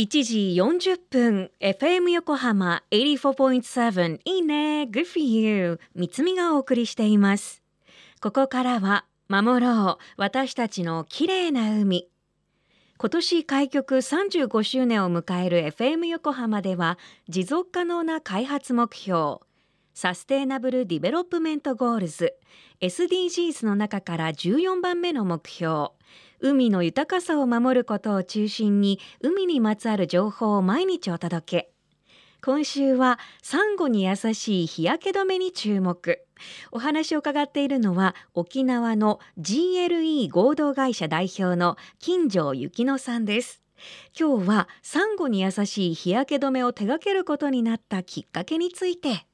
1時40分 FM 横浜84.7いいね Good for you 三つみがお送りしています。ここからは守ろう私たちの綺麗な海。今年開局35周年を迎える FM 横浜では持続可能な開発目標 Sustainable Development Goals SDGs の中から14番目の目標海の豊かさを守ることを中心に海にまつわる情報を毎日お届け。今週はサンゴに優しい日焼け止めに注目。お話を伺っているのは沖縄の GLE 合同会社代表の金城幸乃さんです。今日はサンゴに優しい日焼け止めを手掛けることになったきっかけについて。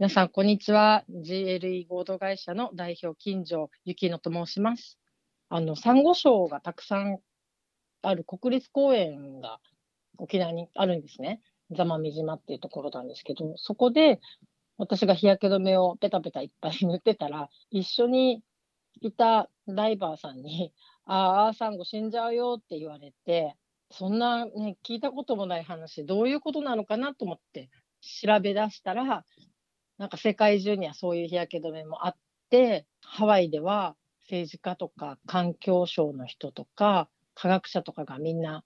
皆さん、こんにちは。GLE 合同会社の代表、金城幸乃と申します。あの、サンゴ礁がたくさんある国立公園が沖縄にあるんですね。座間味島っていうところなんですけど、そこで私が日焼け止めをペタペタいっぱい塗ってたら、一緒にいたダイバーさんに、ああ、サンゴ死んじゃうよって言われて、そんなね、聞いたこともない話、どういうことなのかなと思って調べ出したら、なんか世界中にはそういう日焼け止めもあって、ハワイでは政治家とか環境省の人とか科学者とかがみんな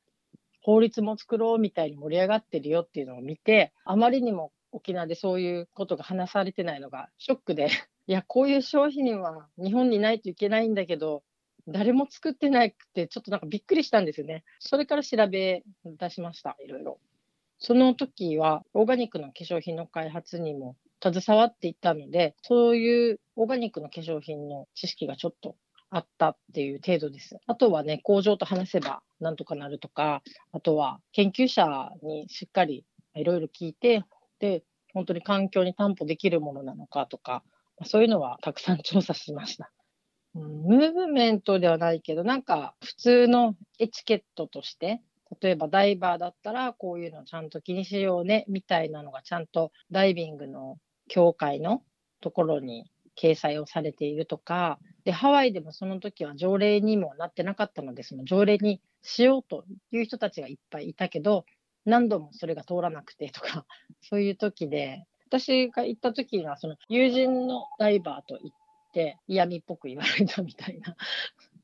法律も作ろうみたいに盛り上がってるよっていうのを見て、あまりにも沖縄でそういうことが話されてないのがショックで、いや、こういう商品は日本にないといけないんだけど、誰も作ってなくて、ちょっとなんかびっくりしたんですよね。それから調べ出しました、いろいろ。その時は、オーガニックの化粧品の開発にも携わっていたので、そういうオーガニックの化粧品の知識がちょっとあったっていう程度です。あとはね、工場と話せばなんとかなるとか、あとは研究者にしっかりいろいろ聞いて、で、本当に環境に担保できるものなのかとか、そういうのはたくさん調査しました。ムーブメントではないけど、なんか普通のエチケットとして、例えばダイバーだったらこういうのちゃんと気にしようねみたいなのがちゃんとダイビングの協会のところに掲載をされているとか、で、ハワイでもその時は条例にもなってなかったので、その条例にしようという人たちがいっぱいいたけど、何度もそれが通らなくてとか、そういう時で、私が行った時には、その友人のダイバーと行って、嫌味っぽく言われたみたいな。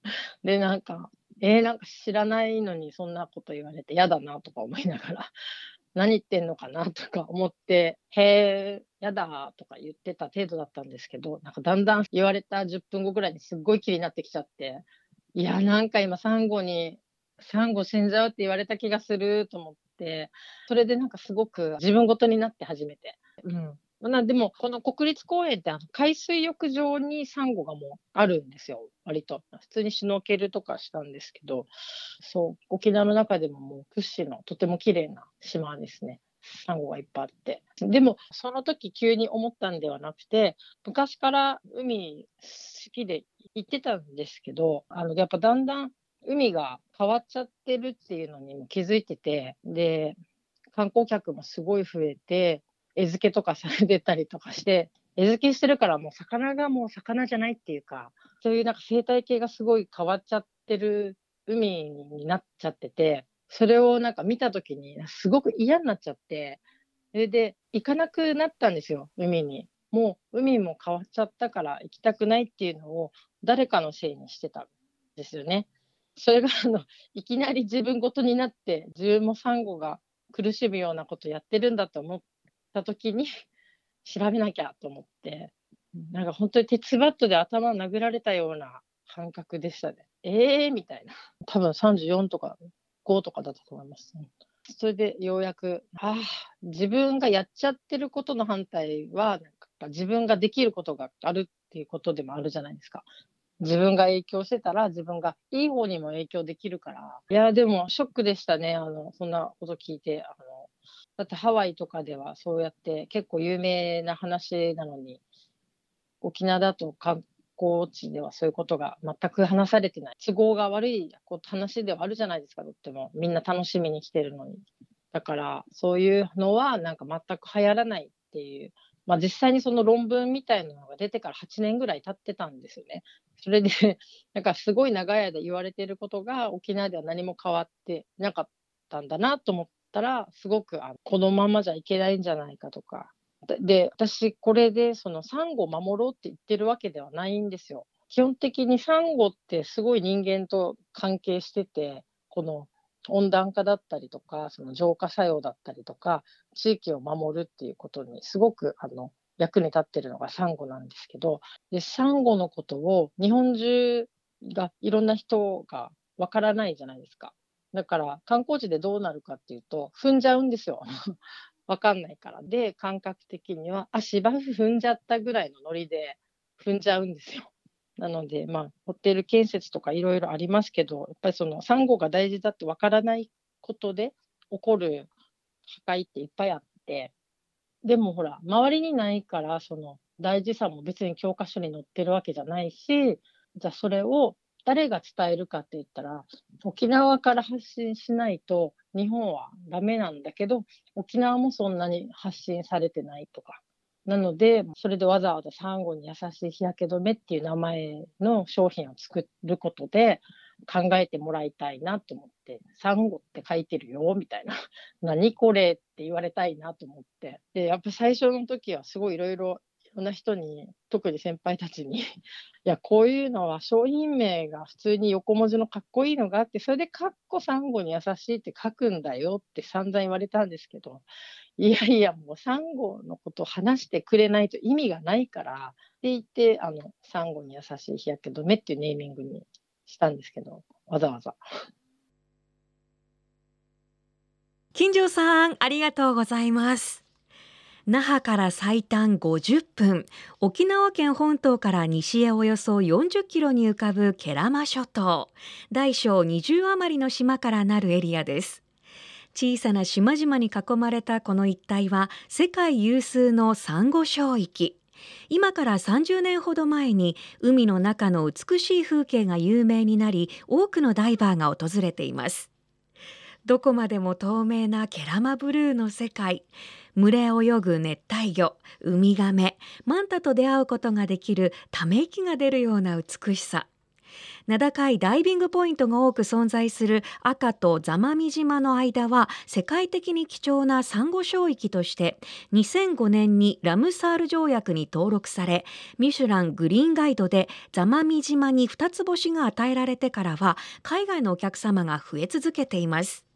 で、なんか、えー、なんか知らないのにそんなこと言われて嫌だなとか思いながら、何言ってんのかなとか思って、へえ、やだとか言ってた程度だったんですけど、なんかだんだん言われた10分後ぐらいにすっごい気になってきちゃって、いや、なんか今サンゴに、サンゴ死んじゃうって言われた気がすると思って、それでなんかすごく自分ごとになって初めて。うん。なでも、この国立公園ってあの海水浴場にサンゴがもうあるんですよ、割と。普通にシュノーケルとかしたんですけど、そう、沖縄の中でももう屈指のとても綺麗な島ですね。サンゴがいっぱいあって。でも、その時急に思ったんではなくて、昔から海好きで行ってたんですけど、あの、やっぱだんだん海が変わっちゃってるっていうのにも気づいてて、で、観光客もすごい増えて、餌付けとかされてたりとかして、餌付けしてるからもう魚がもう魚じゃないっていうか、そういうなんか生態系がすごい変わっちゃってる海になっちゃってて、それをなんか見た時にすごく嫌になっちゃって、それで行かなくなったんですよ、海に。もう海も変わっちゃったから行きたくないっていうのを誰かのせいにしてたんですよね。それがあのいきなり自分ごとになって自分もサンゴが苦しむようなことやってるんだと思った時に 調べなきゃと思って、なんか本当に鉄バットで頭殴られたような感覚でしたね。えーみたいな。多分34とか5とかだったと思います。それでようやく、ああ、自分がやっちゃってることの反対は、なんか自分ができることがあるっていうことでもあるじゃないですか。自分が影響してたら自分がいい方にも影響できるから。いや、でもショックでしたね。あの、そんなこと聞いて。あの、だってハワイとかではそうやって結構有名な話なのに、沖縄だと観光地ではそういうことが全く話されてない。都合が悪い話ではあるじゃないですか、とっても。みんな楽しみに来てるのに。だから、そういうのはなんか全く流行らないっていう。まあ実際にその論文みたいなのが出てから8年ぐらい経ってたんですよね。それで、なんかすごい長い間言われていることが沖縄では何も変わってなかったんだなと思っったら、すごくあこのままじゃいけないんじゃないかとか。で、私これでそのサンゴを守ろうって言ってるわけではないんですよ。基本的にサンゴってすごい人間と関係してて、この温暖化だったりとか、その浄化作用だったりとか、地域を守るっていうことにすごくあの役に立ってるのがサンゴなんですけど、でサンゴのことを日本中がいろんな人がわからないじゃないですか。だから観光地でどうなるかっていうと、踏んじゃうんですよ。わかんないから。で、感覚的には、あ、芝生踏んじゃったぐらいのノリで踏んじゃうんですよ。なので、まあ、ホテル建設とかいろいろありますけど、やっぱりそのサンゴが大事だってわからないことで起こる破壊っていっぱいあって、でもほら、周りにないから、その大事さも別に教科書に載ってるわけじゃないし、じゃあそれを誰が伝えるかって言ったら、沖縄から発信しないと日本はダメなんだけど、沖縄もそんなに発信されてないとか。なので、それでわざわざサンゴに優しい日焼け止めっていう名前の商品を作ることで考えてもらいたいなと思って、サンゴって書いてるよ、みたいな。何これって言われたいなと思って。で、やっぱ最初の時はすごいいろいろろんな人に、特に先輩たちに いや、こういうのは商品名が普通に横文字のかっこいいのがあって、それでかっこサンゴに優しいって書くんだよって散々言われたんですけど、いやいや、もうサンゴのことを話してくれないと意味がないから、って言って、あの、サンゴに優しい日焼け止めっていうネーミングにしたんですけど、わざわざ。金城さん、ありがとうございます。那覇から最短50分沖縄県本島から西へおよそ40キロに浮かぶ慶良間諸島大小20余りの島からなるエリアです。小さな島々に囲まれたこの一帯は世界有数のサンゴ礁域。今から30年ほど前に海の中の美しい風景が有名になり多くのダイバーが訪れています。どこまでも透明なケラマブルーの世界。群れ泳ぐ熱帯魚ウミガメ。マンタと出会うことができるため息が出るような美しさ。名高いダイビングポイントが多く存在する赤と座間味島の間は世界的に貴重なサンゴ礁域として2005年にラムサール条約に登録されミシュラングリーンガイドで座間味島に2つ星が与えられてからは海外のお客様が増え続けています。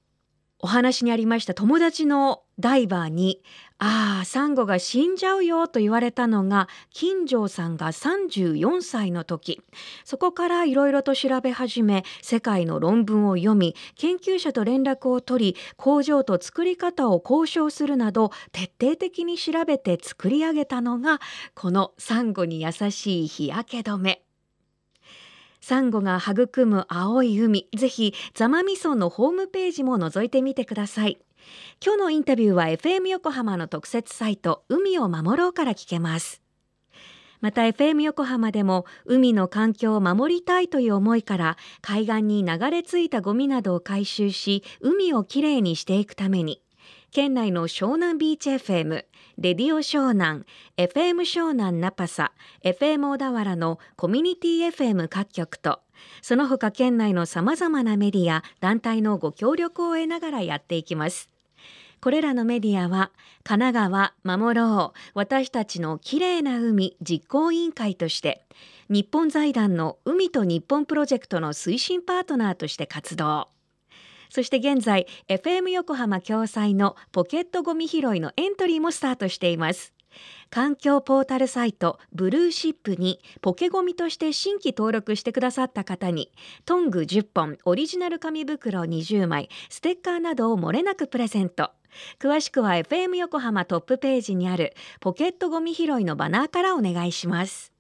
お話にありました友達のダイバーに「ああサンゴが死んじゃうよ」と言われたのが金城さんが34歳の時そこからいろいろと調べ始め世界の論文を読み研究者と連絡を取り工場と作り方を交渉するなど徹底的に調べて作り上げたのがこのサンゴに優しい日焼け止め。サンゴが育む青い海。ぜひザマミソンのホームページも覗いてみてください。今日のインタビューは FM 横浜の特設サイト海を守ろうから聞けます。また FM 横浜でも海の環境を守りたいという思いから海岸に流れ着いたゴミなどを回収し海をきれいにしていくために県内の湘南ビーチ FM、レディオ湘南、FM 湘南ナパサ、FM 小田原のコミュニティ FM 各局と、その他県内の様々なメディア、団体のご協力を得ながらやっていきます。これらのメディアは、神奈川守ろう私たちのきれいな海実行委員会として、日本財団の海と日本プロジェクトの推進パートナーとして活動。そして現在 FM 横浜共催のポケットゴミ拾いのエントリーもスタートしています。環境ポータルサイトブルーシップにポケゴミとして新規登録してくださった方にトング10本オリジナル紙袋20枚ステッカーなどを漏れなくプレゼント。詳しくは FM 横浜トップページにあるポケットゴミ拾いのバナーからお願いします。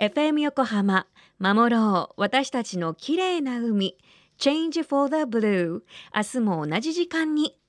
FM 横浜守ろう。私たちの綺麗な海。Change for the Blue 明日も同じ時間に